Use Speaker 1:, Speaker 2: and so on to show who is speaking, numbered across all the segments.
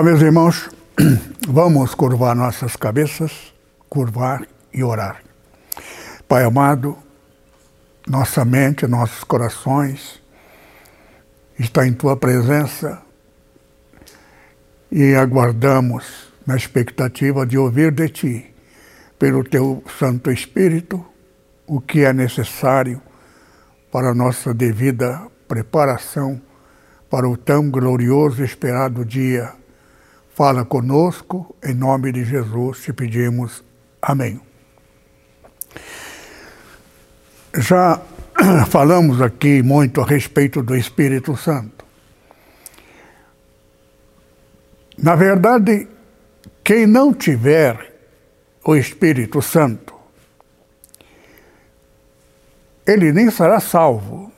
Speaker 1: Olá, meus irmãos. Vamos curvar nossas cabeças, curvar e orar. Pai amado, nossa mente, nossos corações está em tua presença e aguardamos na expectativa de ouvir de ti, pelo teu Santo Espírito, o que é necessário para a nossa devida preparação para o tão glorioso e esperado dia Fala conosco, em nome de Jesus te pedimos. Amém. Já falamos aqui muito a respeito do Espírito Santo. Na verdade, quem não tiver o Espírito Santo, ele nem será salvo.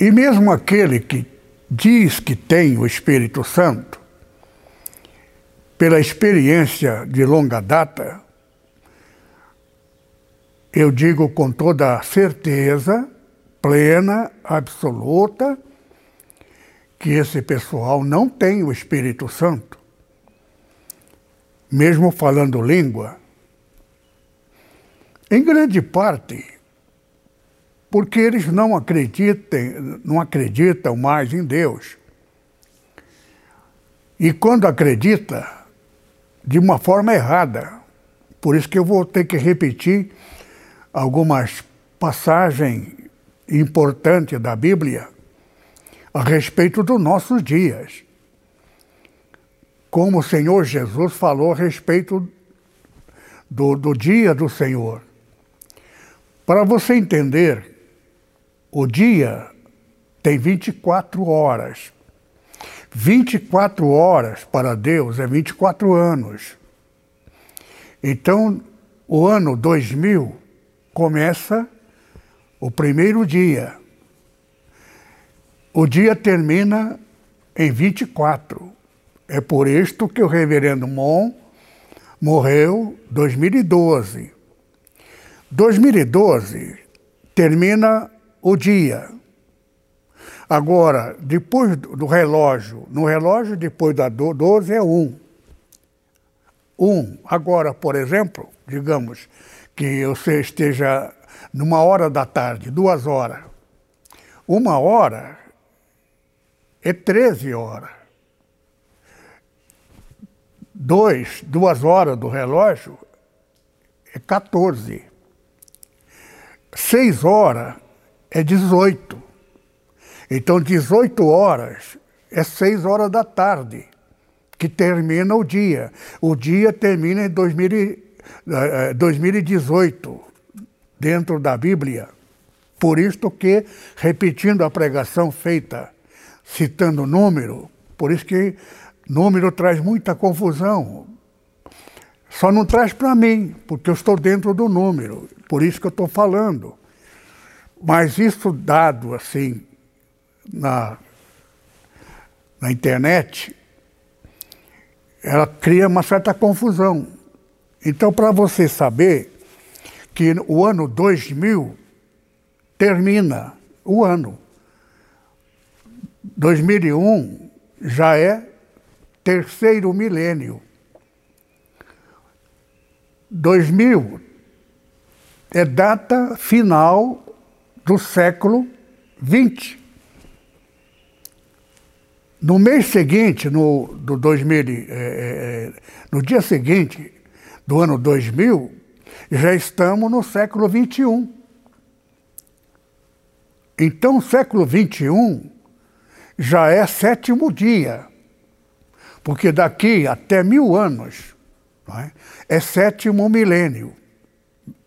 Speaker 1: E mesmo aquele que diz que tem o Espírito Santo, pela experiência de longa data, eu digo com toda certeza, plena, absoluta, que esse pessoal não tem o Espírito Santo. Mesmo falando língua, em grande parte, porque eles não acreditem, não acreditam mais em Deus. E quando acredita, de uma forma errada. Por isso que eu vou ter que repetir algumas passagens importantes da Bíblia a respeito dos nossos dias. Como o Senhor Jesus falou a respeito do, do dia do Senhor. Para você entender o dia tem 24 horas. 24 horas para Deus é 24 anos. Então, o ano 2000 começa o primeiro dia. O dia termina em 24. É por isto que o reverendo Mon morreu em 2012. 2012 termina o dia. Agora, depois do relógio, no relógio depois da 12 é 1. 1. Agora, por exemplo, digamos que você esteja numa hora da tarde, duas horas. Uma hora é 13 horas. Dois, duas horas do relógio é 14. Seis horas é 18. Então, 18 horas é 6 horas da tarde, que termina o dia. O dia termina em 2018, eh, dentro da Bíblia. Por isso que, repetindo a pregação feita, citando número, por isso que número traz muita confusão. Só não traz para mim, porque eu estou dentro do número. Por isso que eu estou falando. Mas isso dado assim na, na internet, ela cria uma certa confusão. Então, para você saber que o ano 2000 termina o ano. 2001 já é terceiro milênio. 2000 é data final do século XX. No mês seguinte, no, do 2000, é, é, é, no dia seguinte do ano 2000, já estamos no século XXI. Então, o século XXI já é sétimo dia, porque daqui até mil anos é? é sétimo milênio.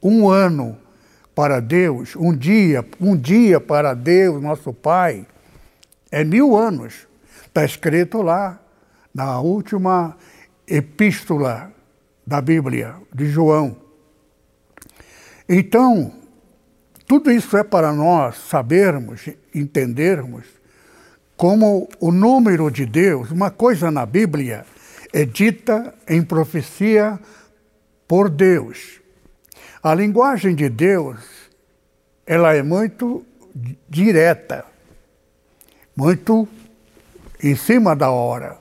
Speaker 1: Um ano para Deus, um dia, um dia para Deus, nosso Pai, é mil anos. Está escrito lá na última epístola da Bíblia, de João. Então, tudo isso é para nós sabermos, entendermos como o número de Deus, uma coisa na Bíblia, é dita em profecia por Deus. A linguagem de Deus, ela é muito direta, muito em cima da hora.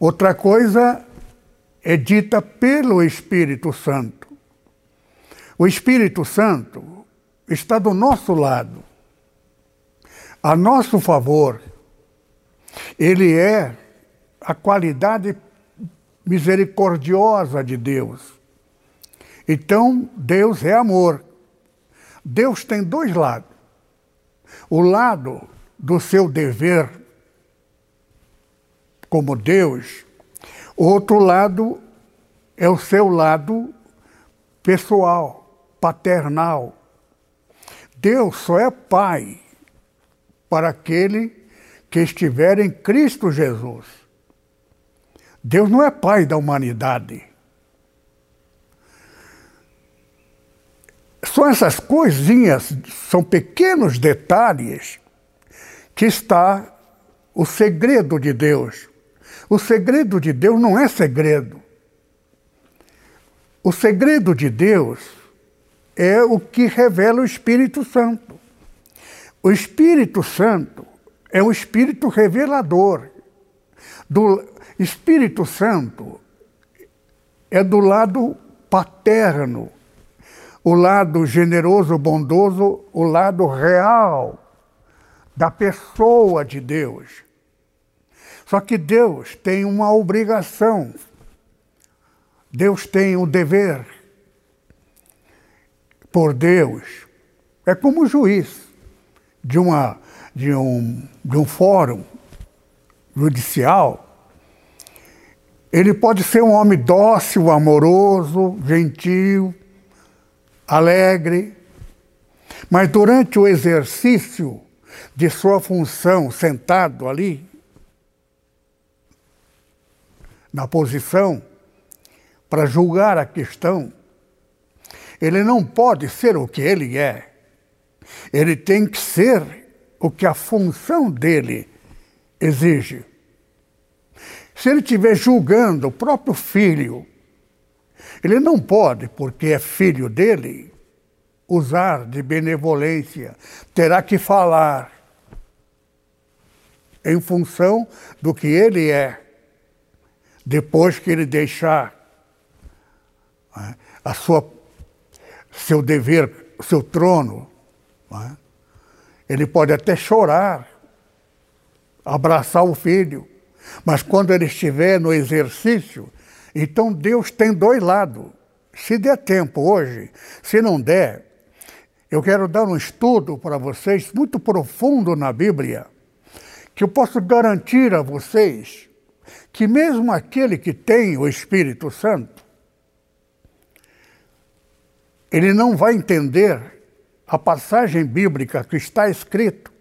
Speaker 1: Outra coisa é dita pelo Espírito Santo. O Espírito Santo está do nosso lado, a nosso favor. Ele é a qualidade misericordiosa de Deus. Então, Deus é amor. Deus tem dois lados. O lado do seu dever como Deus, outro lado é o seu lado pessoal, paternal. Deus só é Pai para aquele que estiver em Cristo Jesus. Deus não é Pai da humanidade. São essas coisinhas, são pequenos detalhes que está o segredo de Deus. O segredo de Deus não é segredo. O segredo de Deus é o que revela o Espírito Santo. O Espírito Santo é o Espírito revelador. Do Espírito Santo é do lado paterno, o lado generoso, bondoso, o lado real da pessoa de Deus. Só que Deus tem uma obrigação, Deus tem o um dever. Por Deus, é como juiz de, uma, de, um, de um fórum judicial. Ele pode ser um homem dócil, amoroso, gentil, alegre, mas durante o exercício de sua função, sentado ali, na posição, para julgar a questão, ele não pode ser o que ele é. Ele tem que ser o que a função dele exige. Se ele estiver julgando o próprio filho, ele não pode, porque é filho dele, usar de benevolência, terá que falar em função do que ele é, depois que ele deixar né, a sua, seu dever, seu trono. Né, ele pode até chorar, abraçar o filho, mas quando ele estiver no exercício, então Deus tem dois lados. Se der tempo hoje, se não der, eu quero dar um estudo para vocês muito profundo na Bíblia, que eu posso garantir a vocês que mesmo aquele que tem o Espírito Santo, ele não vai entender a passagem bíblica que está escrito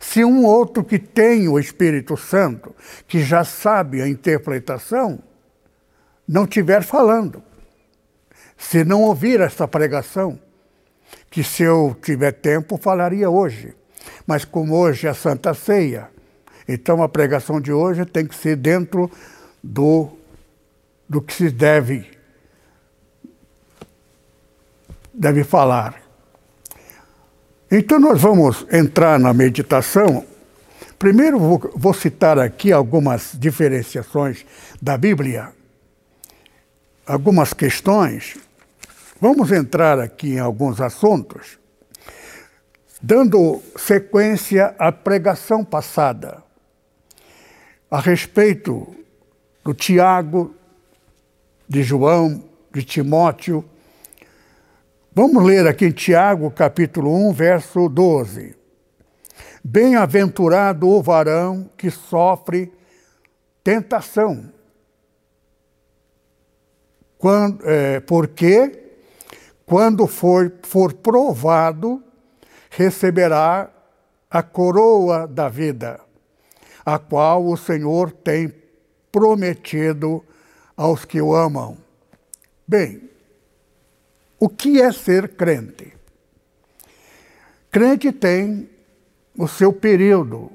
Speaker 1: se um outro que tem o Espírito Santo, que já sabe a interpretação, não estiver falando, se não ouvir esta pregação, que se eu tiver tempo falaria hoje, mas como hoje é Santa Ceia, então a pregação de hoje tem que ser dentro do, do que se deve, deve falar. Então nós vamos entrar na meditação. Primeiro vou, vou citar aqui algumas diferenciações da Bíblia algumas questões, vamos entrar aqui em alguns assuntos, dando sequência à pregação passada a respeito do Tiago, de João, de Timóteo. Vamos ler aqui em Tiago, capítulo 1, verso 12. Bem-aventurado o varão que sofre tentação quando, é, porque, quando for, for provado, receberá a coroa da vida, a qual o Senhor tem prometido aos que o amam. Bem, o que é ser crente? Crente tem o seu período.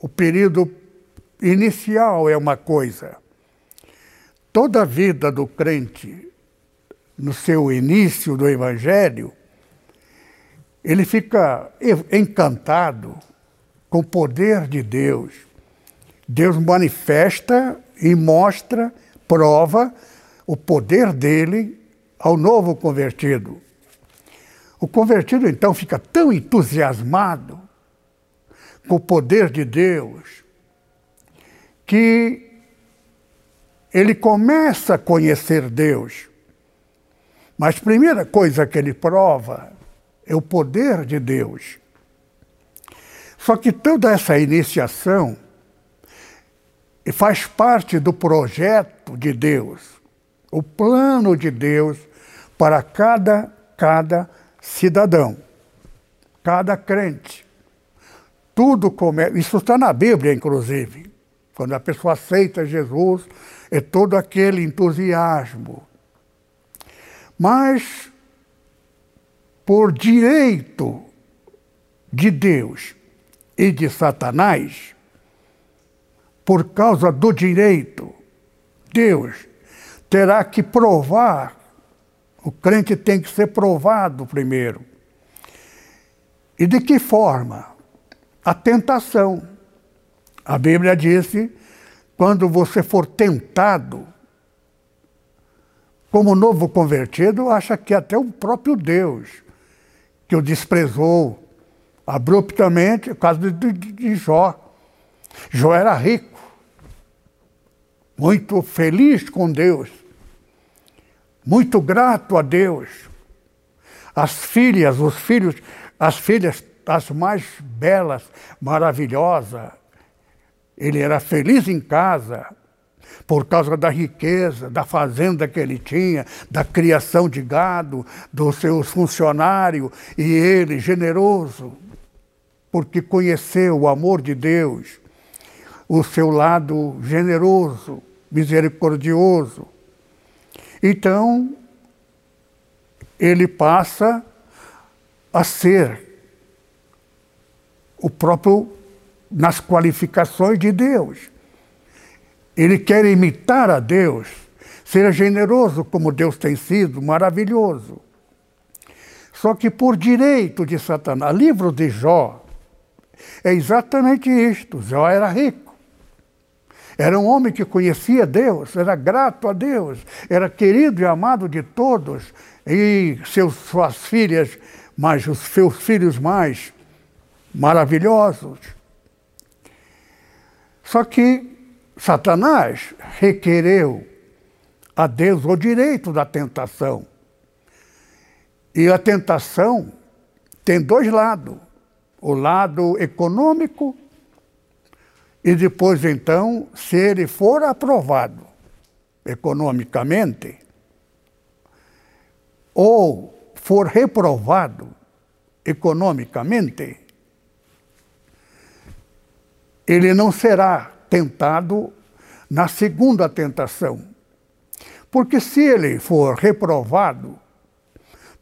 Speaker 1: O período inicial é uma coisa. Toda a vida do crente, no seu início do Evangelho, ele fica encantado, com o poder de Deus. Deus manifesta e mostra, prova o poder dele ao novo convertido. O convertido então fica tão entusiasmado com o poder de Deus que ele começa a conhecer Deus. Mas a primeira coisa que ele prova é o poder de Deus. Só que toda essa iniciação faz parte do projeto de Deus, o plano de Deus para cada, cada cidadão, cada crente. Tudo começa. Isso está na Bíblia, inclusive. Quando a pessoa aceita Jesus, é todo aquele entusiasmo. Mas, por direito de Deus e de Satanás, por causa do direito, Deus terá que provar, o crente tem que ser provado primeiro. E de que forma? A tentação. A Bíblia disse: quando você for tentado, como novo convertido, acha que até o próprio Deus, que o desprezou abruptamente, o caso de, de, de Jó. Jó era rico, muito feliz com Deus, muito grato a Deus. As filhas, os filhos, as filhas as mais belas, maravilhosas. Ele era feliz em casa por causa da riqueza, da fazenda que ele tinha, da criação de gado, dos seus funcionários, e ele, generoso, porque conheceu o amor de Deus, o seu lado generoso, misericordioso. Então, ele passa a ser o próprio nas qualificações de Deus. Ele quer imitar a Deus, ser generoso como Deus tem sido, maravilhoso. Só que por direito de Satanás, livro de Jó é exatamente isto. Jó era rico. Era um homem que conhecia Deus, era grato a Deus, era querido e amado de todos, e seus, suas filhas, mas os seus filhos mais maravilhosos. Só que Satanás requereu a Deus o direito da tentação. E a tentação tem dois lados: o lado econômico e depois, então, se ele for aprovado economicamente ou for reprovado economicamente, ele não será tentado na segunda tentação. Porque se ele for reprovado,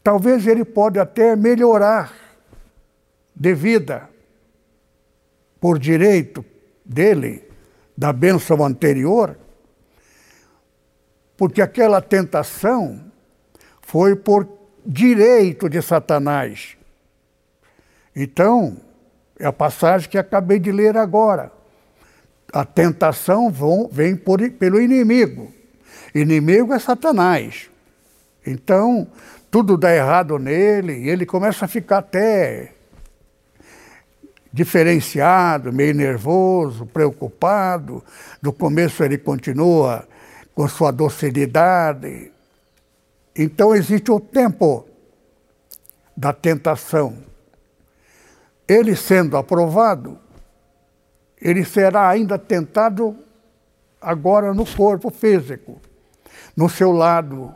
Speaker 1: talvez ele pode até melhorar de vida por direito dele, da bênção anterior, porque aquela tentação foi por direito de Satanás. Então, é a passagem que acabei de ler agora. A tentação vem por, pelo inimigo. Inimigo é Satanás. Então, tudo dá errado nele e ele começa a ficar até diferenciado, meio nervoso, preocupado. No começo ele continua com sua docilidade. Então existe o tempo da tentação ele sendo aprovado, ele será ainda tentado agora no corpo físico, no seu lado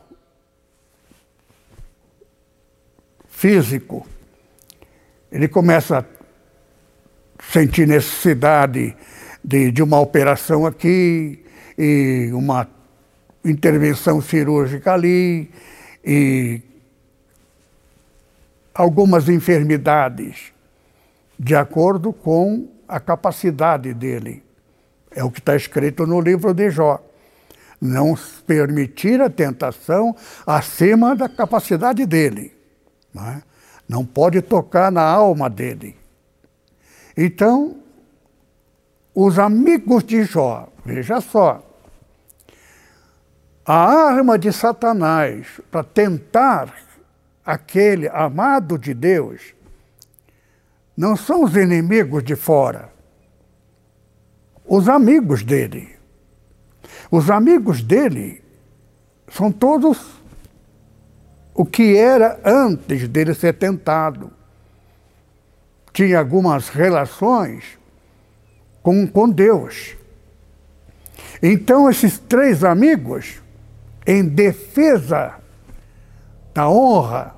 Speaker 1: físico. Ele começa a sentir necessidade de, de uma operação aqui e uma intervenção cirúrgica ali e algumas enfermidades de acordo com a capacidade dele. É o que está escrito no livro de Jó. Não permitir a tentação acima da capacidade dele. Não, é? não pode tocar na alma dele. Então, os amigos de Jó, veja só, a arma de Satanás para tentar aquele amado de Deus não são os inimigos de fora, os amigos dele. Os amigos dele são todos o que era antes dele ser tentado. Tinha algumas relações com, com Deus. Então, esses três amigos, em defesa da honra,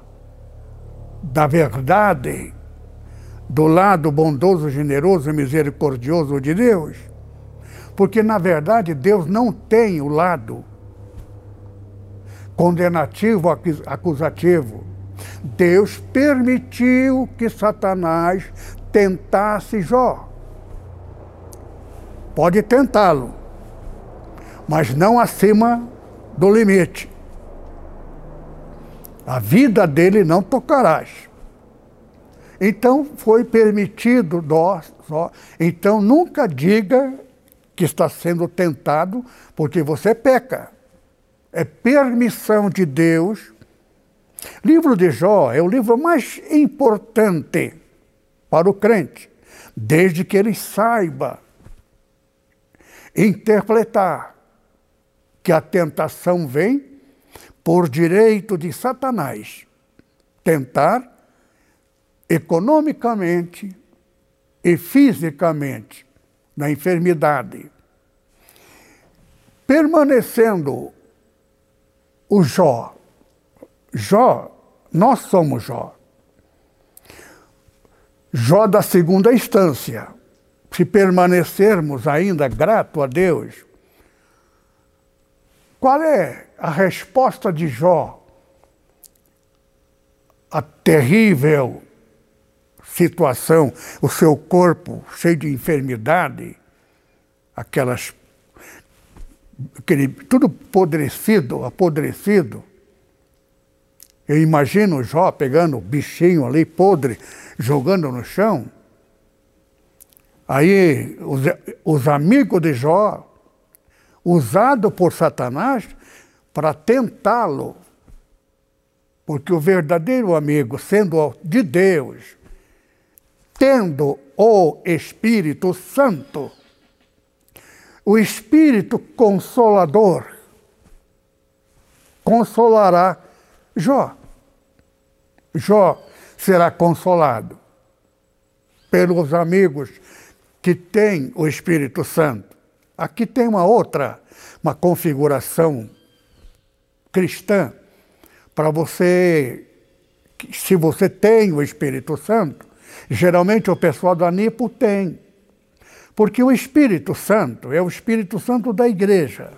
Speaker 1: da verdade, do lado bondoso, generoso e misericordioso de Deus, porque na verdade Deus não tem o lado condenativo, acusativo. Deus permitiu que Satanás tentasse Jó. Pode tentá-lo, mas não acima do limite. A vida dele não tocarás. Então foi permitido nós. Então nunca diga que está sendo tentado porque você peca. É permissão de Deus. Livro de Jó é o livro mais importante para o crente, desde que ele saiba interpretar que a tentação vem por direito de Satanás tentar economicamente e fisicamente na enfermidade. Permanecendo o Jó, Jó, nós somos Jó. Jó da segunda instância se permanecermos ainda grato a Deus, qual é a resposta de Jó à terrível situação, o seu corpo cheio de enfermidade, aquelas aquele, tudo apodrecido, apodrecido. Eu imagino Jó pegando o bichinho ali podre, jogando no chão. Aí os, os amigos de Jó, usados por Satanás para tentá-lo. Porque o verdadeiro amigo, sendo de Deus, tendo o Espírito Santo, o Espírito Consolador, consolará Jó. Jó será consolado pelos amigos que tem o Espírito Santo. Aqui tem uma outra, uma configuração cristã para você, se você tem o Espírito Santo, geralmente o pessoal da NIPO tem, porque o Espírito Santo é o Espírito Santo da igreja.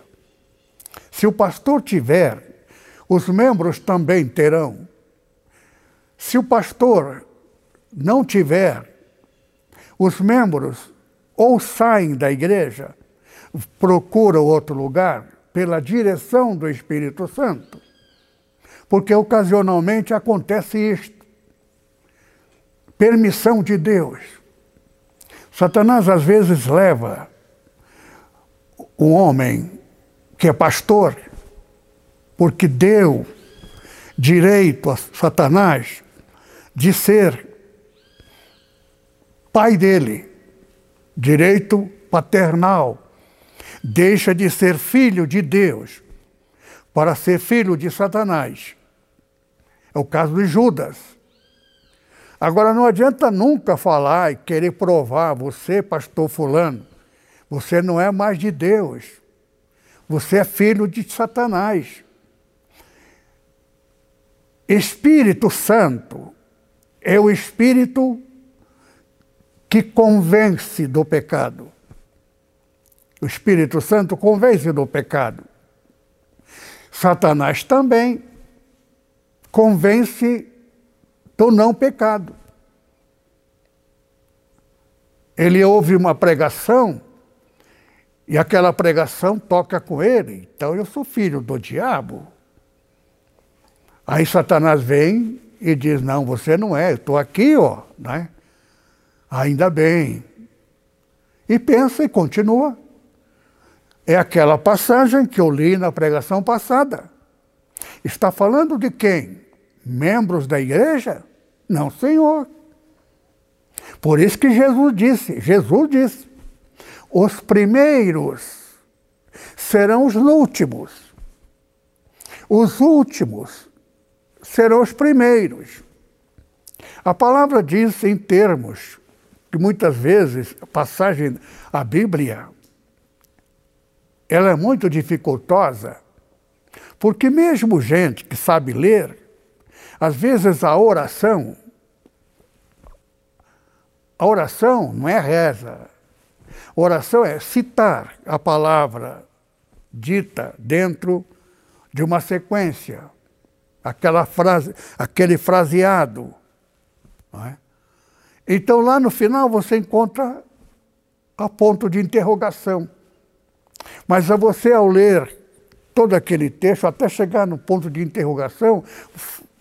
Speaker 1: Se o pastor tiver, os membros também terão. Se o pastor não tiver, os membros ou saem da igreja, procuram outro lugar pela direção do Espírito Santo. Porque ocasionalmente acontece isto. Permissão de Deus. Satanás às vezes leva um homem que é pastor, porque deu direito a Satanás de ser pai dele direito paternal, deixa de ser filho de Deus para ser filho de Satanás. É o caso de Judas. Agora não adianta nunca falar e querer provar, você, pastor fulano, você não é mais de Deus. Você é filho de Satanás. Espírito Santo é o Espírito que convence do pecado. O Espírito Santo convence do pecado. Satanás também convence do não pecado. Ele ouve uma pregação e aquela pregação toca com ele. Então eu sou filho do diabo. Aí Satanás vem e diz: Não, você não é, eu estou aqui, ó. Né? Ainda bem. E pensa e continua. É aquela passagem que eu li na pregação passada. Está falando de quem? Membros da igreja? Não, Senhor. Por isso que Jesus disse, Jesus disse, os primeiros serão os últimos. Os últimos serão os primeiros. A palavra diz em termos que muitas vezes a passagem, a Bíblia, ela é muito dificultosa, porque mesmo gente que sabe ler, às vezes a oração, a oração não é reza, oração é citar a palavra dita dentro de uma sequência, aquela frase, aquele fraseado. É? Então lá no final você encontra a ponto de interrogação. Mas a você ao ler todo aquele texto, até chegar no ponto de interrogação,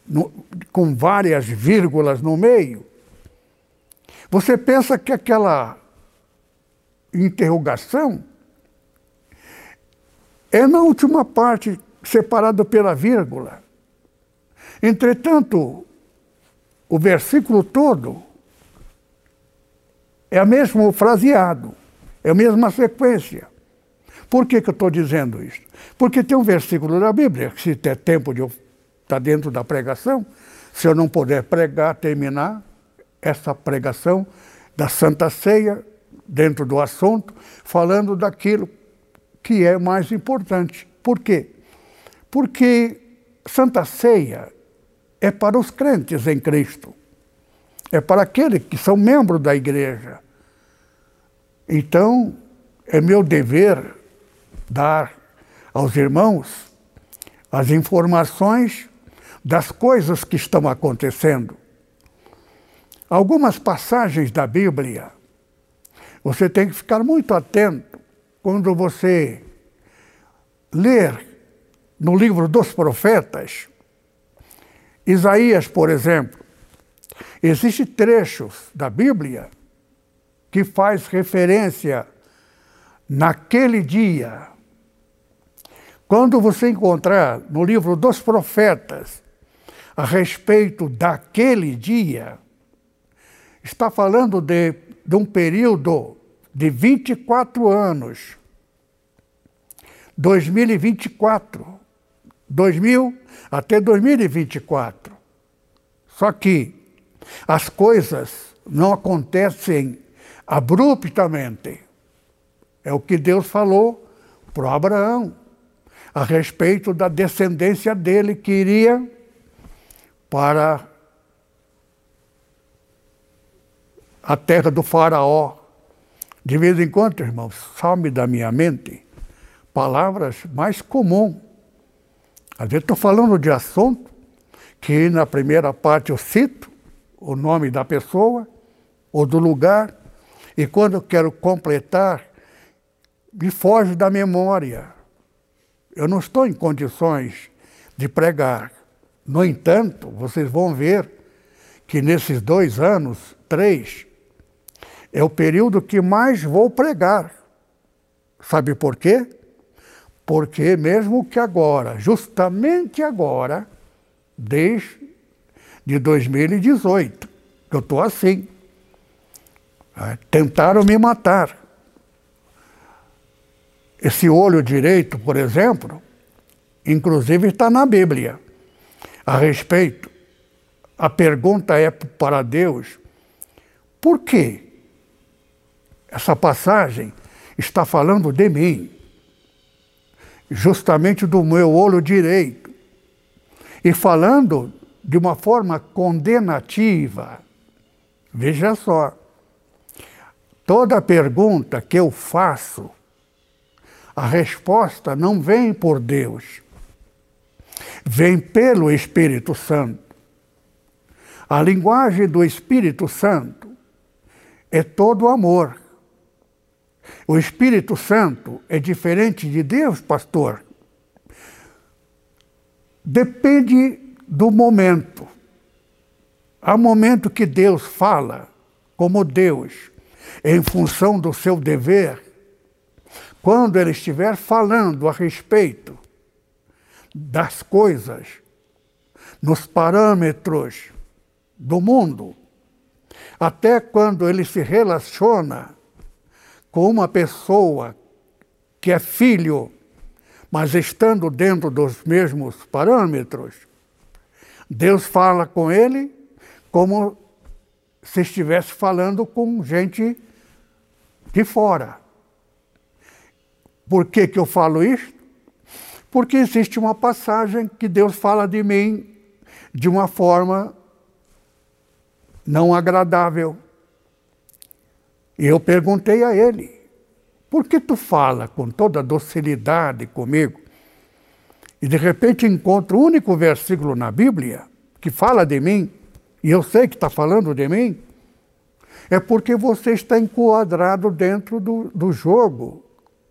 Speaker 1: no, com várias vírgulas no meio, você pensa que aquela interrogação é na última parte, separada pela vírgula. Entretanto, o versículo todo é o mesmo fraseado, é a mesma sequência. Por que, que eu estou dizendo isso? Porque tem um versículo da Bíblia, que se der tempo de eu estar tá dentro da pregação, se eu não puder pregar, terminar essa pregação da Santa Ceia, dentro do assunto, falando daquilo que é mais importante. Por quê? Porque Santa Ceia é para os crentes em Cristo. É para aqueles que são membros da igreja. Então, é meu dever dar aos irmãos as informações das coisas que estão acontecendo. Algumas passagens da Bíblia, você tem que ficar muito atento quando você ler no livro dos profetas, Isaías, por exemplo, existem trechos da Bíblia que faz referência naquele dia. Quando você encontrar no livro dos profetas a respeito daquele dia, está falando de, de um período de 24 anos. 2024. 2000 até 2024. Só que as coisas não acontecem abruptamente. É o que Deus falou para Abraão a respeito da descendência dele que iria para a terra do Faraó. De vez em quando, irmãos, some da minha mente palavras mais comuns às vezes estou falando de assunto que na primeira parte eu cito o nome da pessoa ou do lugar, e quando eu quero completar, me foge da memória. Eu não estou em condições de pregar. No entanto, vocês vão ver que nesses dois anos, três, é o período que mais vou pregar. Sabe por quê? Porque mesmo que agora, justamente agora, desde de 2018, eu estou assim. É, tentaram me matar. Esse olho direito, por exemplo, inclusive está na Bíblia a respeito. A pergunta é para Deus: por que essa passagem está falando de mim? justamente do meu olho direito, e falando de uma forma condenativa. Veja só, toda pergunta que eu faço, a resposta não vem por Deus, vem pelo Espírito Santo. A linguagem do Espírito Santo é todo amor. O Espírito Santo é diferente de Deus, pastor? Depende do momento. Há momento que Deus fala como Deus. em função do seu dever, quando ele estiver falando a respeito das coisas, nos parâmetros do mundo, até quando ele se relaciona com uma pessoa que é filho, mas estando dentro dos mesmos parâmetros, Deus fala com ele como se estivesse falando com gente de fora. Por que, que eu falo isso? Porque existe uma passagem que Deus fala de mim de uma forma não agradável. E eu perguntei a ele: por que tu fala com toda docilidade comigo? E de repente encontro o único versículo na Bíblia que fala de mim, e eu sei que está falando de mim, é porque você está enquadrado dentro do, do jogo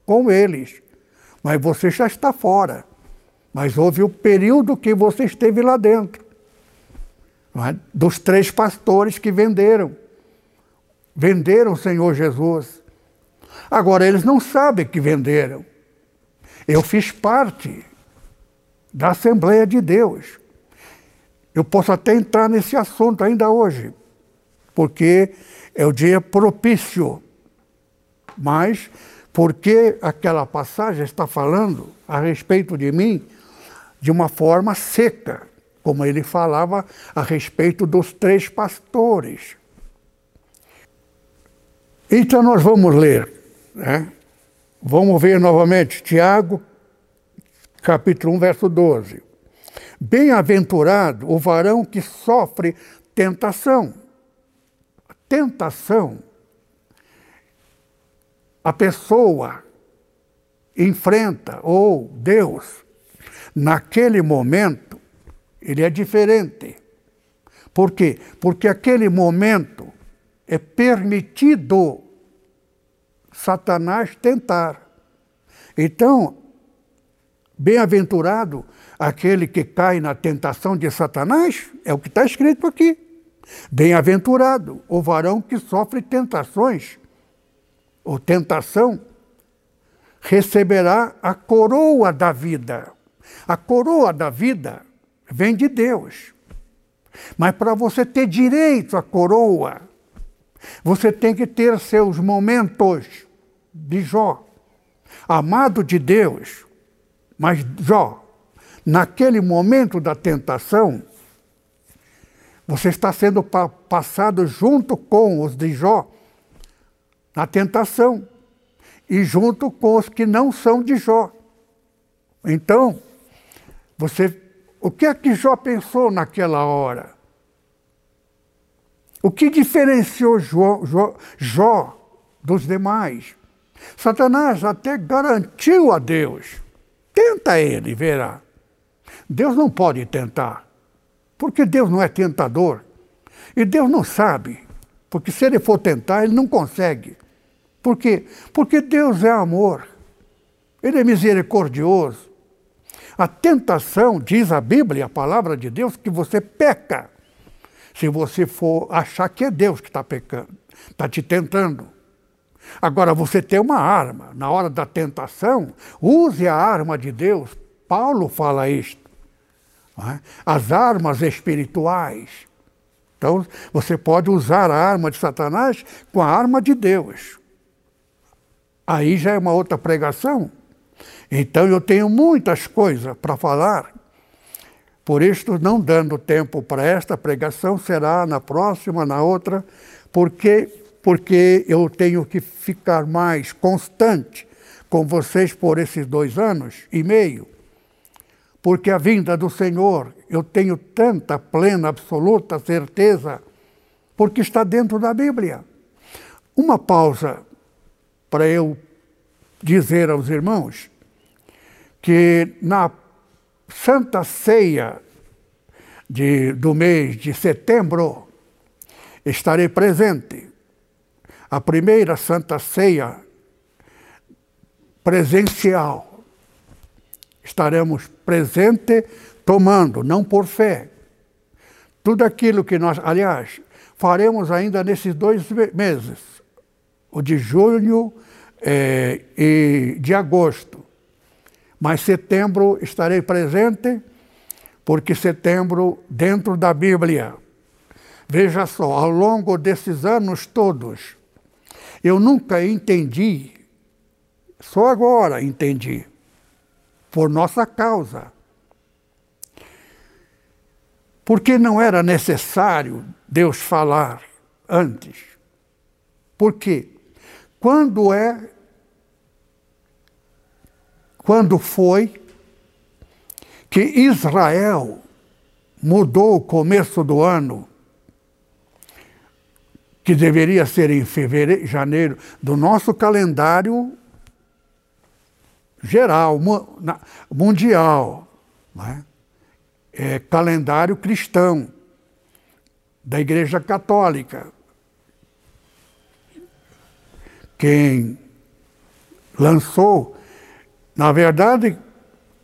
Speaker 1: com eles. Mas você já está fora. Mas houve o período que você esteve lá dentro. É? Dos três pastores que venderam. Venderam o Senhor Jesus. Agora, eles não sabem que venderam. Eu fiz parte da Assembleia de Deus. Eu posso até entrar nesse assunto ainda hoje, porque é o dia propício. Mas porque aquela passagem está falando a respeito de mim de uma forma seca, como ele falava a respeito dos três pastores. Então nós vamos ler, né? Vamos ver novamente Tiago, capítulo 1, verso 12. Bem-aventurado o varão que sofre tentação. Tentação. A pessoa enfrenta, ou Deus, naquele momento, ele é diferente. Por quê? Porque aquele momento é permitido Satanás tentar. Então, bem-aventurado aquele que cai na tentação de Satanás, é o que está escrito aqui. Bem-aventurado o varão que sofre tentações, ou tentação, receberá a coroa da vida. A coroa da vida vem de Deus. Mas para você ter direito à coroa, você tem que ter seus momentos de Jó. Amado de Deus, mas Jó, naquele momento da tentação, você está sendo pa passado junto com os de Jó na tentação e junto com os que não são de Jó. Então, você, o que é que Jó pensou naquela hora? O que diferenciou Jó, Jó, Jó dos demais? Satanás até garantiu a Deus. Tenta ele, verá. Deus não pode tentar, porque Deus não é tentador. E Deus não sabe, porque se ele for tentar, ele não consegue. Por quê? Porque Deus é amor, ele é misericordioso. A tentação, diz a Bíblia, a palavra de Deus, que você peca. Se você for achar que é Deus que está pecando, está te tentando. Agora, você tem uma arma. Na hora da tentação, use a arma de Deus. Paulo fala isto. É? As armas espirituais. Então, você pode usar a arma de Satanás com a arma de Deus. Aí já é uma outra pregação. Então, eu tenho muitas coisas para falar. Por isto, não dando tempo para esta pregação, será na próxima, na outra, porque porque eu tenho que ficar mais constante com vocês por esses dois anos e meio, porque a vinda do Senhor eu tenho tanta plena, absoluta certeza, porque está dentro da Bíblia. Uma pausa para eu dizer aos irmãos que na Santa Ceia de, do mês de setembro estarei presente a primeira Santa Ceia presencial. Estaremos presente tomando, não por fé. Tudo aquilo que nós, aliás, faremos ainda nesses dois meses, o de junho é, e de agosto. Mas setembro estarei presente, porque setembro, dentro da Bíblia, veja só, ao longo desses anos todos, eu nunca entendi, só agora entendi, por nossa causa. Porque não era necessário Deus falar antes. Por quê? Quando é quando foi que Israel mudou o começo do ano, que deveria ser em fevereiro, janeiro, do nosso calendário geral, mundial, é? É, calendário cristão da Igreja Católica. Quem lançou na verdade,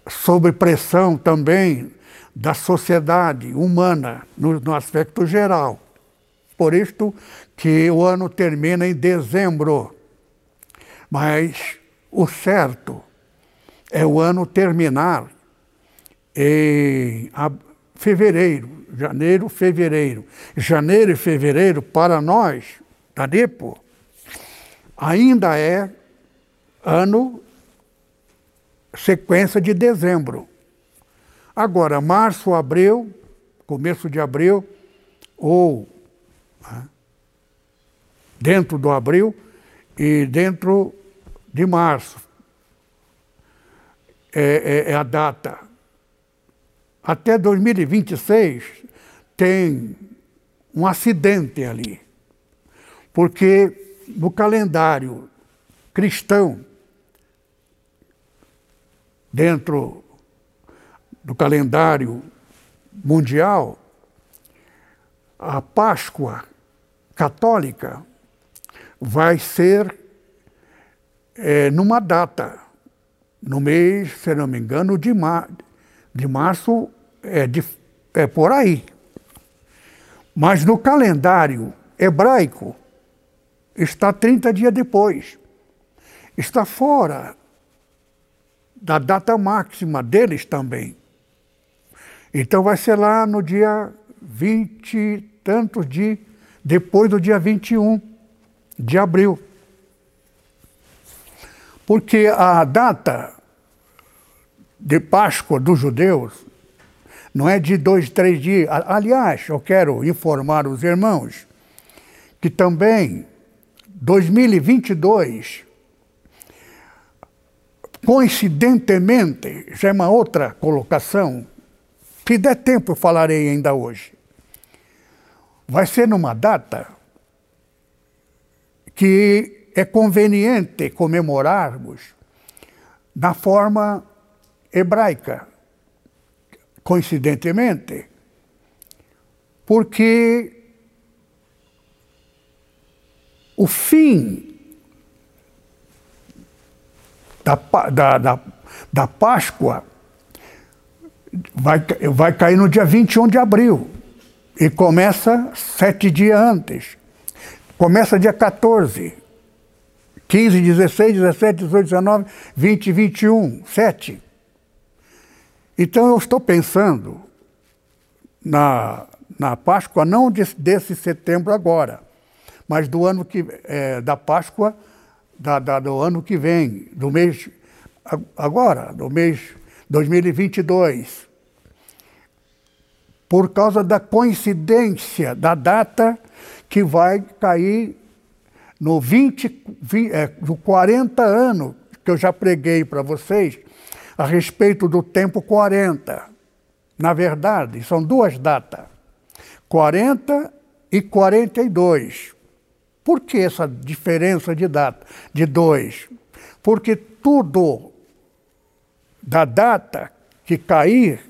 Speaker 1: sob pressão também da sociedade humana, no, no aspecto geral. Por isto que o ano termina em dezembro. Mas o certo é o ano terminar em fevereiro, janeiro, fevereiro. Janeiro e fevereiro, para nós, da ainda é ano sequência de dezembro. Agora, março, abril, começo de abril, ou né, dentro do abril e dentro de março. É, é, é a data. Até 2026 tem um acidente ali. Porque no calendário cristão, dentro do calendário mundial, a Páscoa católica vai ser é, numa data, no mês, se não me engano, de, mar, de março, é, de, é por aí. Mas no calendário hebraico está 30 dias depois. Está fora da data máxima deles também. Então vai ser lá no dia 20 tantos de depois do dia 21 de abril. Porque a data de Páscoa dos judeus não é de dois, três dias. Aliás, eu quero informar os irmãos que também 2022 Coincidentemente, já é uma outra colocação, se der tempo eu falarei ainda hoje. Vai ser numa data que é conveniente comemorarmos na forma hebraica, coincidentemente, porque o fim da, da, da, da Páscoa vai, vai cair no dia 21 de abril e começa sete dias antes. Começa dia 14. 15, 16, 17, 18, 19, 20, 21, 7. Então eu estou pensando na, na Páscoa, não desse, desse setembro agora, mas do ano que é, da Páscoa da, da, do ano que vem, do mês agora, do mês 2022, por causa da coincidência da data que vai cair no 20, 20 é, no 40 anos que eu já preguei para vocês a respeito do tempo 40. Na verdade, são duas datas, 40 e 42. Por que essa diferença de data de dois? Porque tudo da data que cair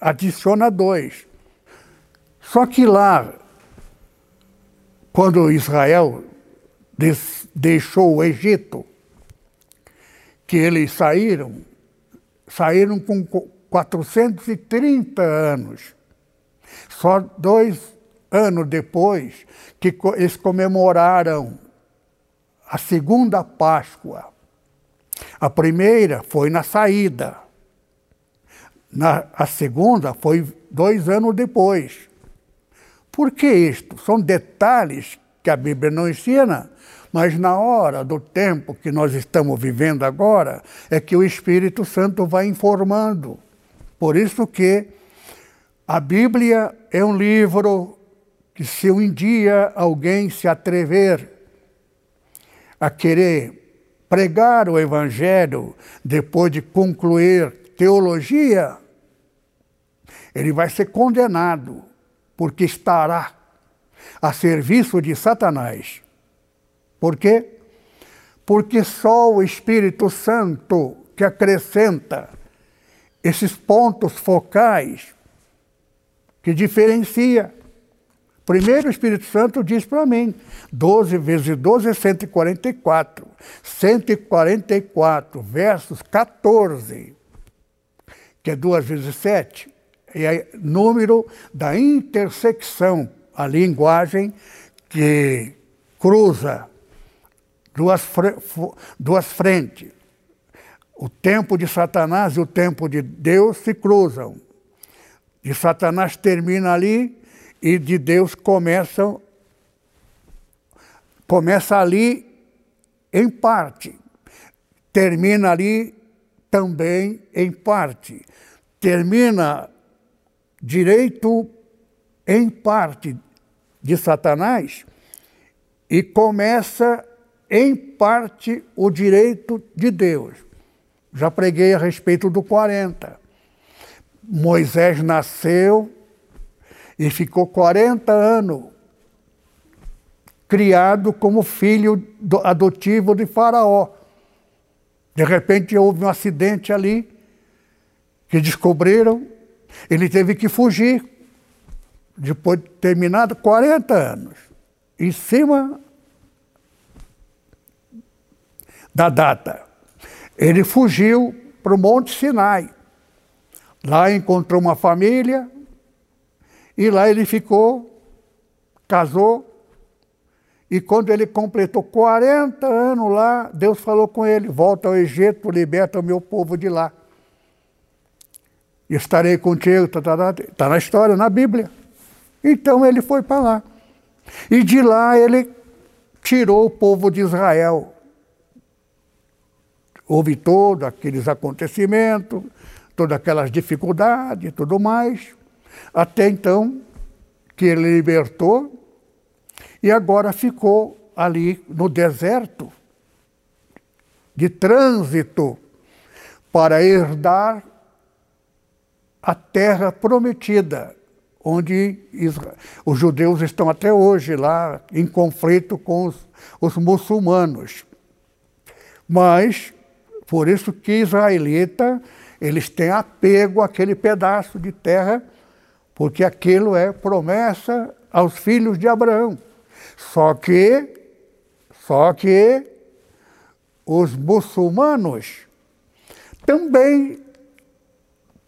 Speaker 1: adiciona dois. Só que lá, quando Israel deixou o Egito, que eles saíram, saíram com 430 anos. Só dois anos depois que eles comemoraram a segunda Páscoa. A primeira foi na saída. Na, a segunda foi dois anos depois. Por que isto? São detalhes que a Bíblia não ensina, mas na hora do tempo que nós estamos vivendo agora, é que o Espírito Santo vai informando. Por isso que a Bíblia é um livro que se um dia alguém se atrever a querer pregar o Evangelho depois de concluir teologia, ele vai ser condenado, porque estará a serviço de Satanás. Por quê? Porque só o Espírito Santo que acrescenta esses pontos focais que diferencia. Primeiro, o Espírito Santo diz para mim: 12 vezes 12 é 144. 144 versos 14, que é 2 vezes 7, é número da intersecção, a linguagem que cruza duas, duas frentes. O tempo de Satanás e o tempo de Deus se cruzam. De Satanás termina ali e de Deus começa começa ali em parte. Termina ali também em parte. Termina direito em parte de Satanás e começa em parte o direito de Deus. Já preguei a respeito do 40. Moisés nasceu e ficou 40 anos criado como filho adotivo de Faraó. De repente houve um acidente ali que descobriram, ele teve que fugir depois de terminado 40 anos, em cima da data. Ele fugiu para o Monte Sinai. Lá encontrou uma família e lá ele ficou, casou. E quando ele completou 40 anos lá, Deus falou com ele: Volta ao Egito, liberta o meu povo de lá. Estarei contigo, está tá, tá, tá na história, na Bíblia. Então ele foi para lá. E de lá ele tirou o povo de Israel. Houve todos aqueles acontecimentos, todas aquelas dificuldades e tudo mais, até então que ele libertou e agora ficou ali no deserto de trânsito para herdar a terra prometida, onde os judeus estão até hoje lá em conflito com os, os muçulmanos. Mas, por isso que israelita eles têm apego àquele pedaço de terra, porque aquilo é promessa aos filhos de Abraão. Só que, só que os muçulmanos também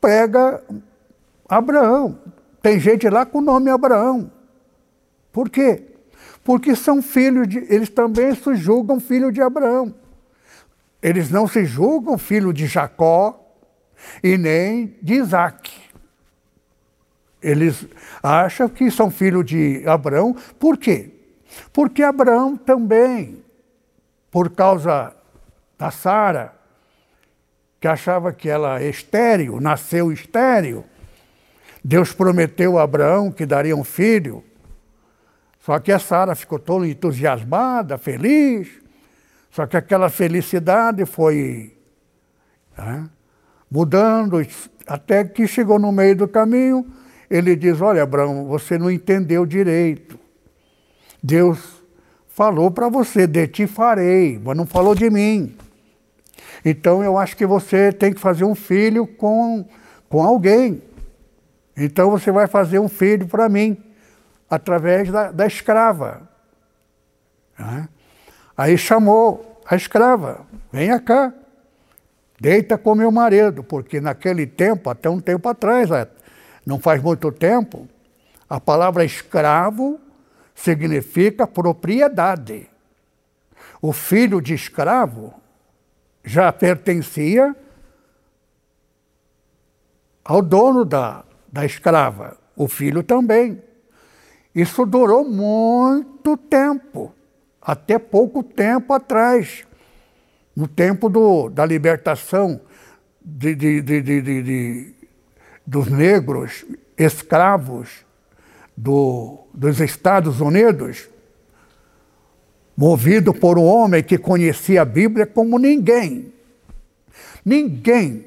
Speaker 1: pega Abraão. Tem gente lá com o nome Abraão. Por quê? Porque são filhos de. Eles também se julgam filho de Abraão. Eles não se julgam filho de Jacó, e nem de Isaac. Eles acham que são filhos de Abraão, por quê? Porque Abraão também, por causa da Sara, que achava que ela é estéril, nasceu estéril, Deus prometeu a Abraão que daria um filho. Só que a Sara ficou toda entusiasmada, feliz. Só que aquela felicidade foi né, mudando, até que chegou no meio do caminho, ele diz: Olha, Abraão, você não entendeu direito. Deus falou para você: De ti farei, mas não falou de mim. Então eu acho que você tem que fazer um filho com, com alguém. Então você vai fazer um filho para mim, através da, da escrava. Aí chamou a escrava: Venha cá. Deita com meu marido, porque naquele tempo, até um tempo atrás, não faz muito tempo, a palavra escravo significa propriedade. o filho de escravo já pertencia ao dono da, da escrava, o filho também. Isso durou muito tempo, até pouco tempo atrás, no tempo do, da libertação de, de, de, dos negros escravos do, dos Estados Unidos, movido por um homem que conhecia a Bíblia como ninguém. Ninguém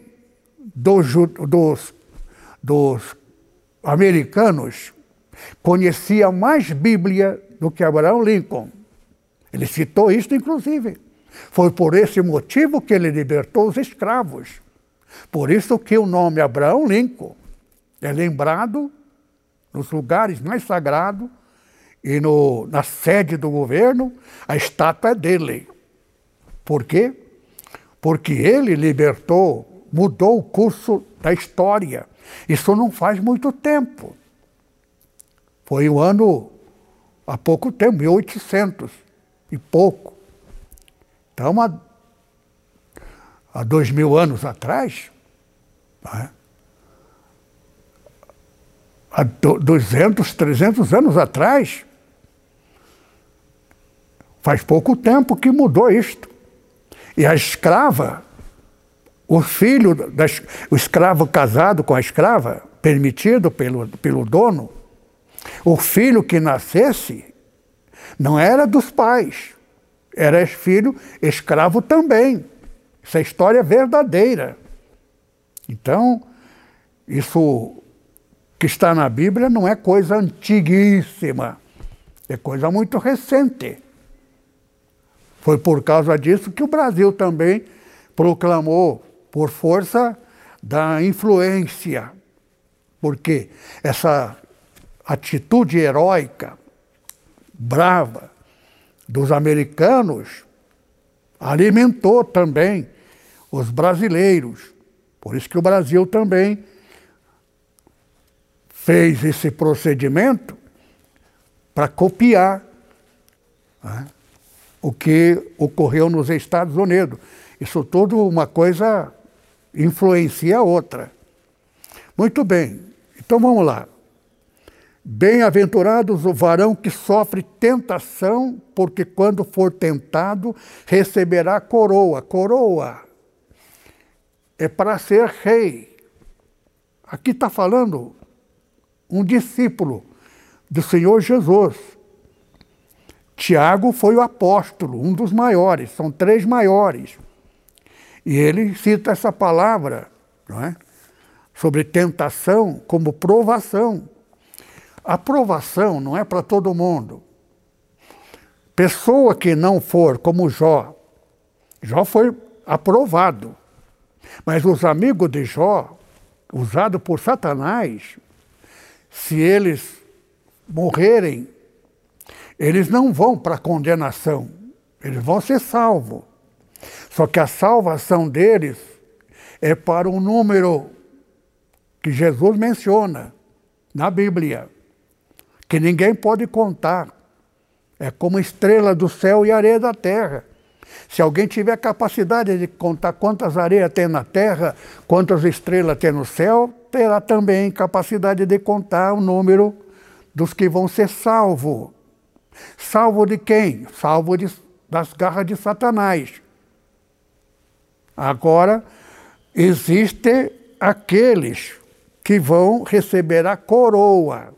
Speaker 1: dos, dos, dos americanos conhecia mais Bíblia do que Abraão Lincoln. Ele citou isso, inclusive. Foi por esse motivo que ele libertou os escravos. Por isso que o nome Abraão Lincoln é lembrado nos lugares mais sagrados e no, na sede do governo, a estátua é dele. Por quê? Porque ele libertou, mudou o curso da história. Isso não faz muito tempo. Foi um ano, há pouco tempo, 1800 e pouco. Então, há, há dois mil anos atrás, né? há 200, 300 anos atrás, faz pouco tempo que mudou isto. E a escrava, o filho, da, o escravo casado com a escrava, permitido pelo, pelo dono, o filho que nascesse não era dos pais, era filho escravo também. História é verdadeira. Então, isso que está na Bíblia não é coisa antiguíssima, é coisa muito recente. Foi por causa disso que o Brasil também proclamou, por força da influência, porque essa atitude heróica, brava, dos americanos alimentou também os brasileiros. Por isso que o Brasil também fez esse procedimento para copiar né, o que ocorreu nos Estados Unidos. Isso tudo uma coisa influencia a outra. Muito bem, então vamos lá. Bem-aventurados o varão que sofre tentação, porque quando for tentado, receberá coroa. Coroa é para ser rei. Aqui está falando um discípulo do Senhor Jesus. Tiago foi o apóstolo, um dos maiores, são três maiores. E ele cita essa palavra, não é? Sobre tentação como provação. Aprovação não é para todo mundo. Pessoa que não for como Jó, Jó foi aprovado. Mas os amigos de Jó, usados por Satanás, se eles morrerem, eles não vão para a condenação, eles vão ser salvos. Só que a salvação deles é para um número que Jesus menciona na Bíblia que ninguém pode contar. É como estrela do céu e areia da terra. Se alguém tiver capacidade de contar quantas areias tem na terra, quantas estrelas tem no céu, terá também capacidade de contar o número dos que vão ser salvos. Salvo de quem? Salvo de, das garras de Satanás. Agora, existem aqueles que vão receber a coroa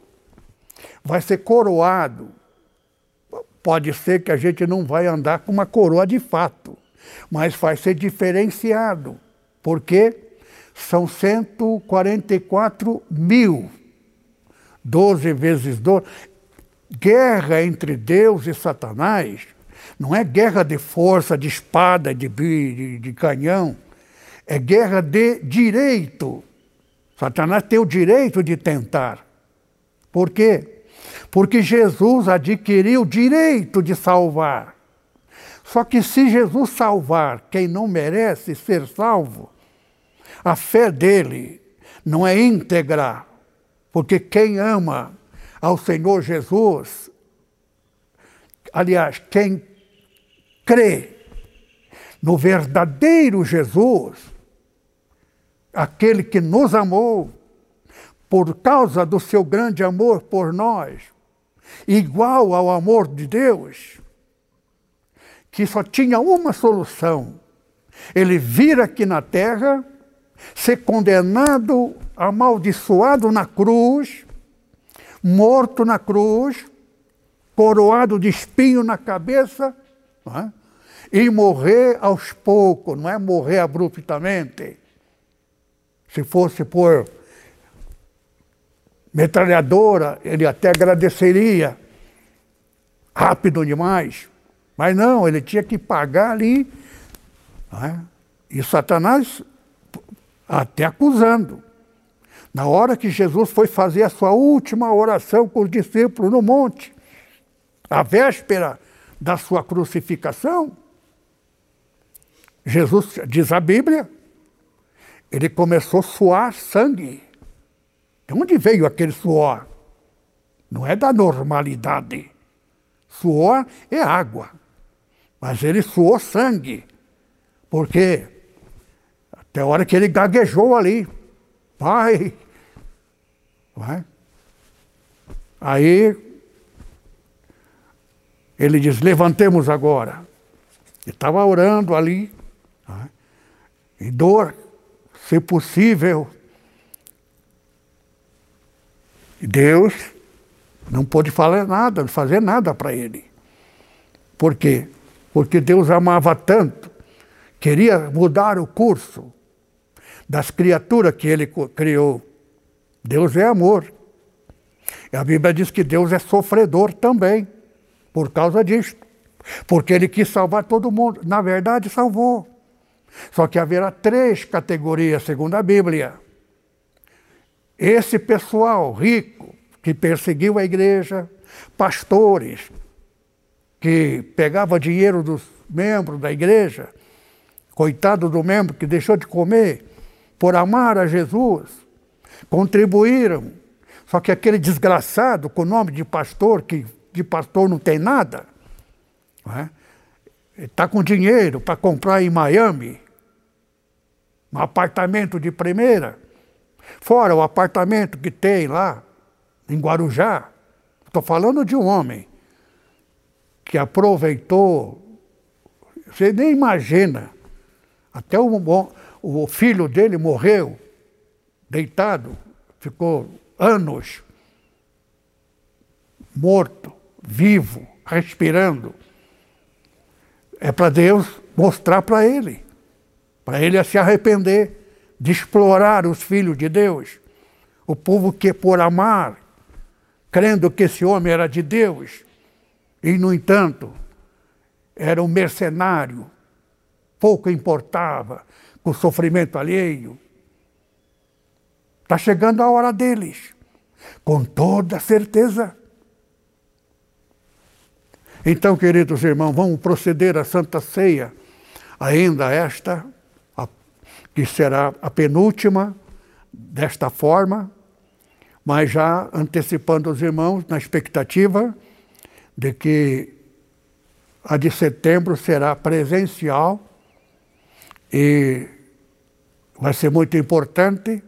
Speaker 1: vai ser coroado. Pode ser que a gente não vai andar com uma coroa de fato, mas vai ser diferenciado. porque São 144 mil. 12 vezes 12. Guerra entre Deus e Satanás não é guerra de força, de espada, de, de, de canhão. É guerra de direito. Satanás tem o direito de tentar. Por quê? Porque Jesus adquiriu o direito de salvar. Só que se Jesus salvar quem não merece ser salvo, a fé dele não é íntegra, porque quem ama ao Senhor Jesus, aliás, quem crê no verdadeiro Jesus, aquele que nos amou, por causa do seu grande amor por nós, igual ao amor de Deus, que só tinha uma solução: ele vir aqui na terra, ser condenado, amaldiçoado na cruz, morto na cruz, coroado de espinho na cabeça, é? e morrer aos poucos, não é morrer abruptamente. Se fosse por metralhadora, ele até agradeceria. Rápido demais. Mas não, ele tinha que pagar ali. É? E Satanás até acusando. Na hora que Jesus foi fazer a sua última oração com os discípulos no monte, a véspera da sua crucificação, Jesus, diz a Bíblia, ele começou a suar sangue. De onde veio aquele suor? Não é da normalidade. Suor é água. Mas ele suou sangue. Por quê? Até a hora que ele gaguejou ali. Pai. Vai. Aí ele diz: levantemos agora. Ele estava orando ali. Vai. Em dor, se possível, Deus não pôde falar nada, fazer nada para ele. Por quê? Porque Deus amava tanto, queria mudar o curso das criaturas que ele criou. Deus é amor. E a Bíblia diz que Deus é sofredor também, por causa disso. Porque ele quis salvar todo mundo. Na verdade, salvou. Só que haverá três categorias, segundo a Bíblia esse pessoal rico que perseguiu a igreja, pastores que pegava dinheiro dos membros da igreja, coitado do membro que deixou de comer por amar a Jesus, contribuíram. Só que aquele desgraçado com o nome de pastor, que de pastor não tem nada, está é? com dinheiro para comprar em Miami um apartamento de primeira Fora o apartamento que tem lá, em Guarujá. Estou falando de um homem que aproveitou, você nem imagina, até o, o filho dele morreu, deitado, ficou anos morto, vivo, respirando. É para Deus mostrar para ele, para ele se arrepender de explorar os filhos de Deus, o povo que por amar, crendo que esse homem era de Deus, e no entanto era um mercenário, pouco importava com o sofrimento alheio. Está chegando a hora deles, com toda certeza. Então, queridos irmãos, vamos proceder à Santa Ceia, ainda esta que será a penúltima desta forma, mas já antecipando os irmãos na expectativa de que a de setembro será presencial e vai ser muito importante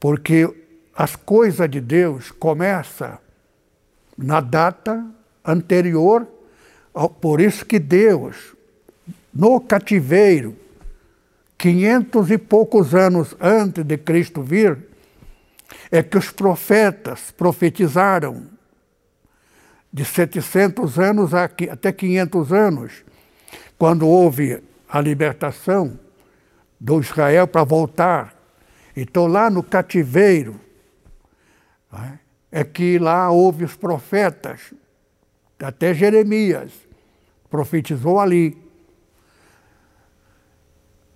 Speaker 1: porque as coisas de Deus começam na data anterior, por isso que Deus, no cativeiro, quinhentos e poucos anos antes de Cristo vir, é que os profetas profetizaram de 700 anos até 500 anos, quando houve a libertação do Israel para voltar. Então, lá no cativeiro, é, é que lá houve os profetas, até Jeremias profetizou ali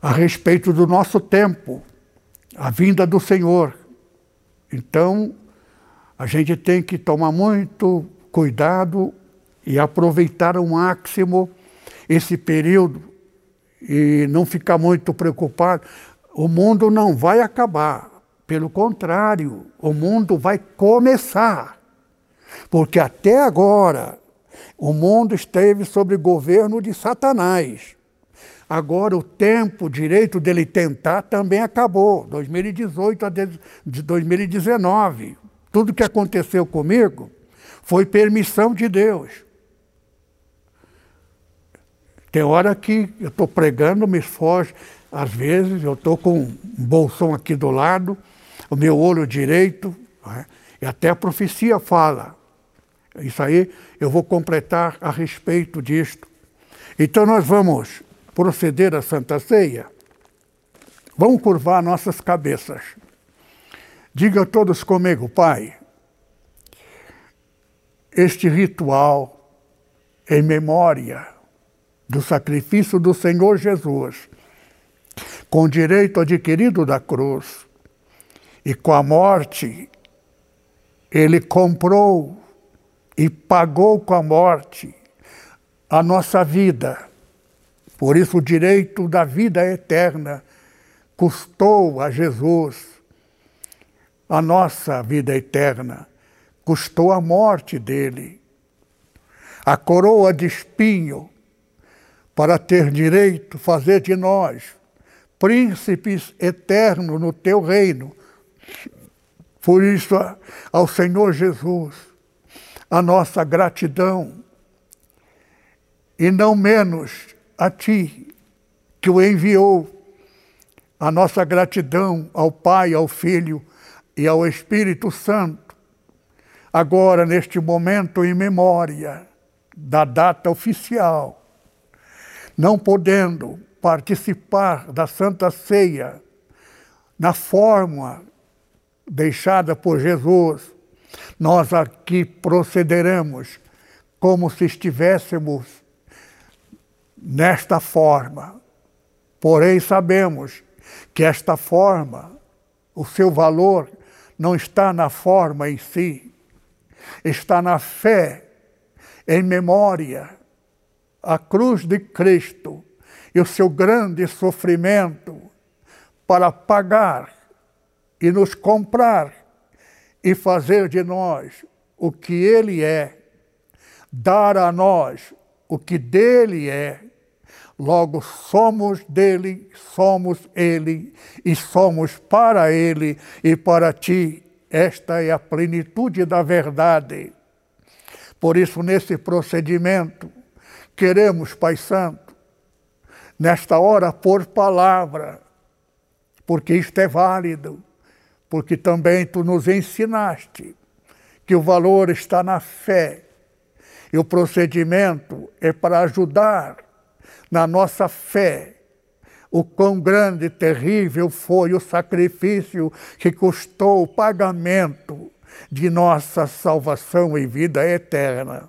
Speaker 1: a respeito do nosso tempo, a vinda do Senhor. Então, a gente tem que tomar muito cuidado e aproveitar ao máximo esse período e não ficar muito preocupado. O mundo não vai acabar, pelo contrário, o mundo vai começar. Porque até agora O mundo esteve sob governo de Satanás. Agora o tempo, direito dele tentar também acabou, 2018 a 2019. Tudo que aconteceu comigo foi permissão de Deus. Tem hora que eu estou pregando, me esforço, às vezes eu estou com um bolsão aqui do lado, o meu olho direito, né? e até a profecia fala. Isso aí eu vou completar a respeito disto. Então nós vamos proceder à Santa Ceia. Vamos curvar nossas cabeças. Diga todos comigo, Pai, este ritual em memória do sacrifício do Senhor Jesus, com direito adquirido da cruz, e com a morte, ele comprou e pagou com a morte a nossa vida. Por isso, o direito da vida eterna custou a Jesus a nossa vida eterna, custou a morte dele. A coroa de espinho, para ter direito, fazer de nós príncipes eternos no teu reino. Por isso, ao Senhor Jesus, a nossa gratidão, e não menos a Ti, que o enviou, a nossa gratidão ao Pai, ao Filho e ao Espírito Santo, agora neste momento em memória da data oficial, não podendo participar da Santa Ceia na forma deixada por Jesus, nós aqui procederemos como se estivéssemos nesta forma. Porém, sabemos que esta forma, o seu valor não está na forma em si, está na fé, em memória, a cruz de Cristo e o seu grande sofrimento para pagar e nos comprar e fazer de nós o que Ele é, dar a nós o que dele é. Logo, somos dele, somos ele e somos para ele e para ti. Esta é a plenitude da verdade. Por isso, nesse procedimento, queremos, Pai Santo, nesta hora, por palavra, porque isto é válido, porque também tu nos ensinaste que o valor está na fé e o procedimento é para ajudar na nossa fé o quão grande e terrível foi o sacrifício que custou o pagamento de nossa salvação e vida eterna.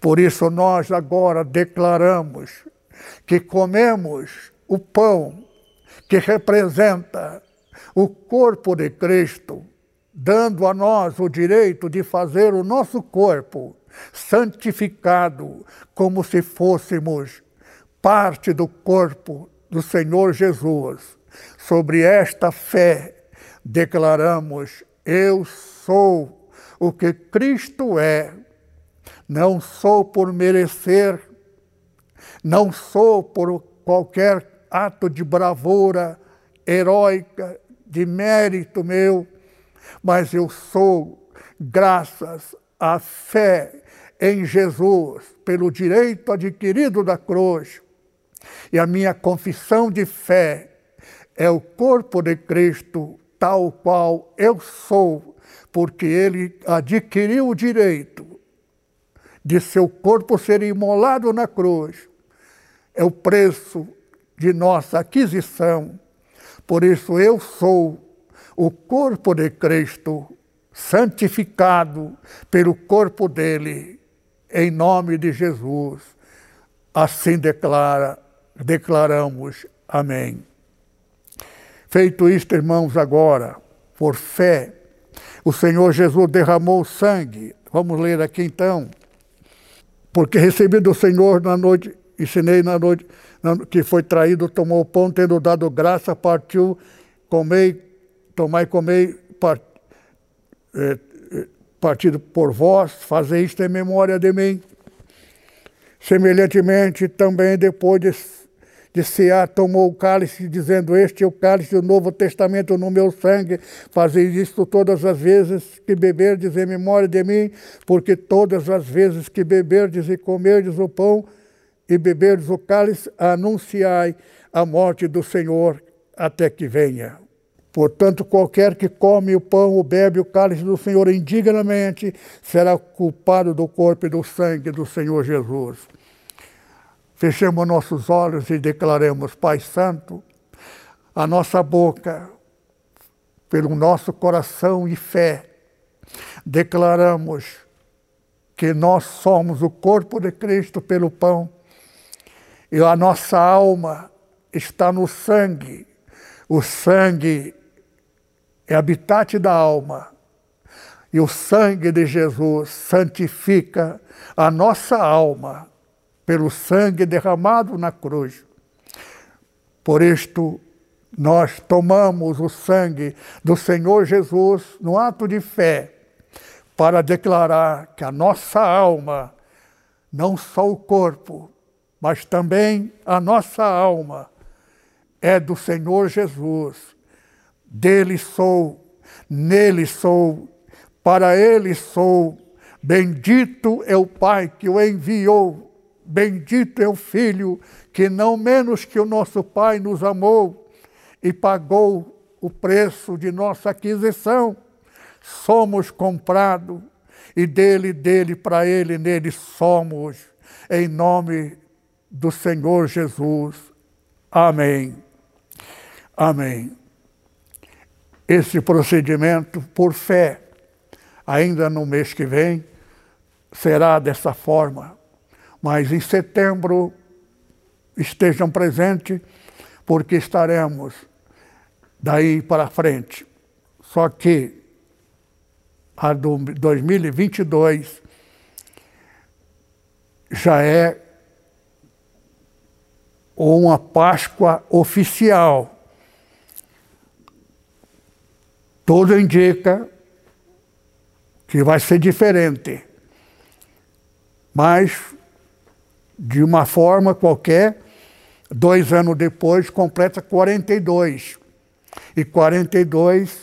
Speaker 1: Por isso, nós agora declaramos que comemos o pão que representa o corpo de Cristo, dando a nós o direito de fazer o nosso corpo santificado como se fôssemos parte do corpo do Senhor Jesus. Sobre esta fé declaramos: Eu sou o que Cristo é. Não sou por merecer, não sou por qualquer ato de bravura heróica, de mérito meu, mas eu sou graças à fé em Jesus, pelo direito adquirido da cruz. E a minha confissão de fé é o corpo de Cristo, tal qual eu sou, porque ele adquiriu o direito de seu corpo ser imolado na cruz. É o preço de nossa aquisição. Por isso eu sou o corpo de Cristo, santificado pelo corpo dele em nome de Jesus. Assim declara, declaramos. Amém. Feito isto, irmãos, agora, por fé, o Senhor Jesus derramou sangue. Vamos ler aqui então. Porque recebi do Senhor na noite, ensinei na noite que foi traído, tomou o pão, tendo dado graça, partiu, comei, tomai, comei, part, eh, partido por vós, fazei isto em memória de mim. Semelhantemente, também depois de, de cear, tomou o cálice, dizendo: Este é o cálice do Novo Testamento no meu sangue. Fazei isto todas as vezes que beberdes em memória de mim, porque todas as vezes que beberdes e comerdes o pão e beberdes o cálice, anunciai a morte do Senhor até que venha. Portanto, qualquer que come o pão ou bebe o cálice do Senhor indignamente será culpado do corpo e do sangue do Senhor Jesus. Fechemos nossos olhos e declaremos, Pai Santo, a nossa boca, pelo nosso coração e fé, declaramos que nós somos o corpo de Cristo pelo pão e a nossa alma está no sangue. O sangue é habitat da alma. E o sangue de Jesus santifica a nossa alma pelo sangue derramado na cruz. Por isto, nós tomamos o sangue do Senhor Jesus no ato de fé para declarar que a nossa alma, não só o corpo, mas também a nossa alma, é do Senhor Jesus dele sou, nele sou, para ele sou. Bendito é o Pai que o enviou, bendito é o Filho que não menos que o nosso Pai nos amou e pagou o preço de nossa aquisição. Somos comprados e dele, dele, para ele, nele somos, em nome do Senhor Jesus. Amém. Amém esse procedimento por fé. Ainda no mês que vem será dessa forma, mas em setembro estejam presentes, porque estaremos daí para frente. Só que a do 2022 já é uma Páscoa oficial tudo indica que vai ser diferente. Mas, de uma forma qualquer, dois anos depois, completa 42. E 42,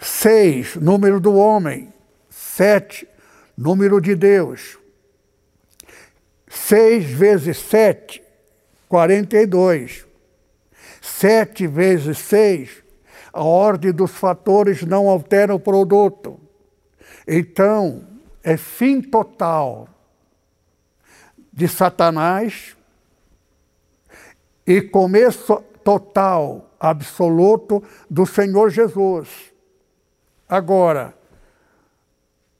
Speaker 1: seis, número do homem, sete, número de Deus. Seis vezes sete, 42. Sete vezes seis, a ordem dos fatores não altera o produto. Então, é fim total de Satanás e começo total, absoluto do Senhor Jesus. Agora,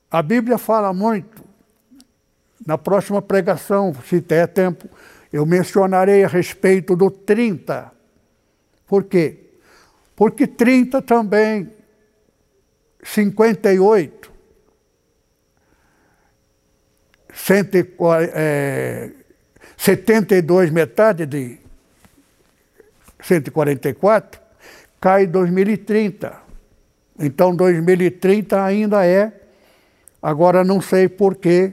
Speaker 1: a Bíblia fala muito, na próxima pregação, se der tempo, eu mencionarei a respeito do 30. Por quê? Porque 30 também, 58, 140, é, 72, metade de 144, cai 2030. Então 2030 ainda é, agora não sei por que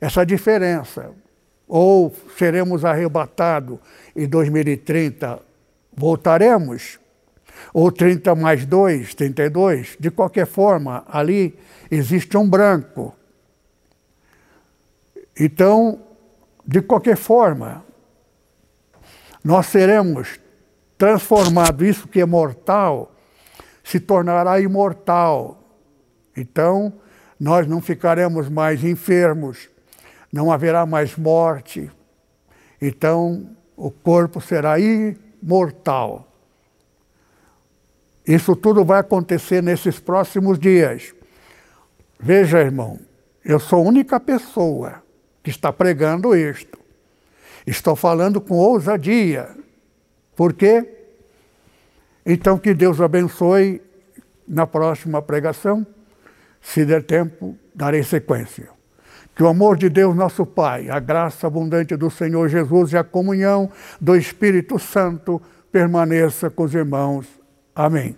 Speaker 1: essa diferença. Ou seremos arrebatados em 2030, voltaremos ou 30 mais 2, 32, de qualquer forma, ali existe um branco. Então, de qualquer forma, nós seremos transformados, isso que é mortal, se tornará imortal. Então, nós não ficaremos mais enfermos, não haverá mais morte. Então, o corpo será imortal. Isso tudo vai acontecer nesses próximos dias. Veja, irmão, eu sou a única pessoa que está pregando isto. Estou falando com ousadia. Por quê? Então, que Deus abençoe na próxima pregação. Se der tempo, darei sequência. Que o amor de Deus, nosso Pai, a graça abundante do Senhor Jesus e a comunhão do Espírito Santo permaneça com os irmãos Amém.